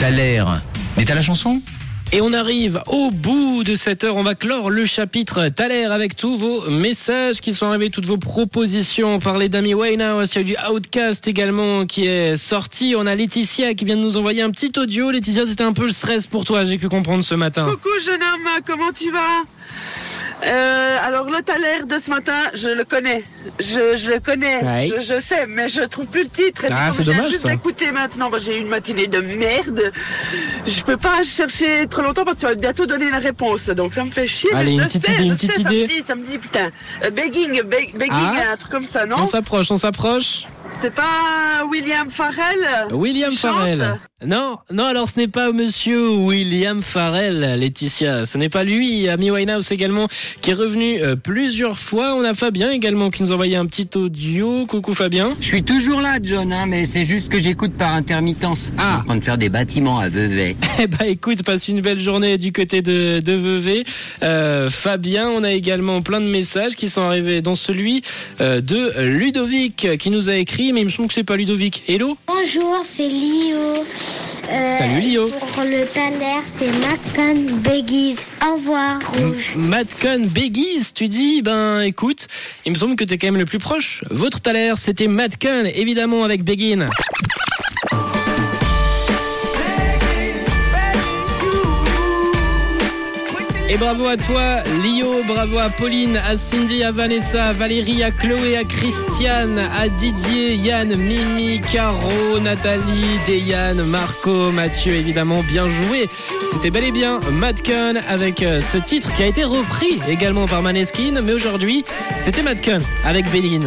T'as l'air. Mais t'as la chanson? Et on arrive au bout de cette heure. On va clore le chapitre Thaler avec tous vos messages qui sont arrivés, toutes vos propositions. On parlait d'Amy Winehouse, il y a du Outcast également qui est sorti. On a Laetitia qui vient de nous envoyer un petit audio. Laetitia, c'était un peu le stress pour toi, j'ai pu comprendre ce matin. Coucou jeune homme, comment tu vas? Euh, alors le Thaler de ce matin, je le connais, je, je le connais, Ouais. je, je sais, mais je trouve plus le titre. Et Ah, c'est dommage, juste ça. d'écouter maintenant, j'ai eu une matinée de merde. Je peux pas chercher trop longtemps parce que tu vas bientôt donner la réponse, donc ça me fait chier. Allez, une petite sais, idée, une sais, petite ça me idée. dit, Ça me dit, putain, euh, begging, beg- begging, Ah. un truc comme ça, non? On s'approche, on s'approche. C'est pas William Farrell? William Farrell. Non, non, alors ce n'est pas monsieur William Farrell, Laetitia. Ce n'est pas lui. Amy Winehouse également, qui est revenu euh, plusieurs fois. On a Fabien également qui nous a envoyé un petit audio. Coucou Fabien. Je suis toujours là, John, hein, mais c'est juste que j'écoute par intermittence. Ah. Je suis en train de faire des bâtiments à Vevey. Eh bah écoute, passe une belle journée du côté de, de Vevey. Euh, Fabien, on a également plein de messages qui sont arrivés, dont celui euh, de Ludovic qui nous a écrit, mais il me semble que c'est pas Ludovic. Hello? Bonjour, c'est Lio. Euh, Salut, Lio. Pour le Thaler, c'est Macan Beggies. Au revoir, Rouge. Madcon Beggies, tu dis? Ben écoute, il me semble que t'es quand même le plus proche. Votre Thaler, c'était Madcon, évidemment avec Begin. Et bravo à toi, Lio, bravo à Pauline, à Cindy, à Vanessa, à Valérie, à Chloé, à Christiane, à Didier, Yann, Mimi, Caro, Nathalie, Deyane, Marco, Mathieu, évidemment, bien joué. C'était bel et bien Madcon avec euh, ce titre qui a été repris également par Maneskin, mais aujourd'hui, c'était Madcon avec Begin.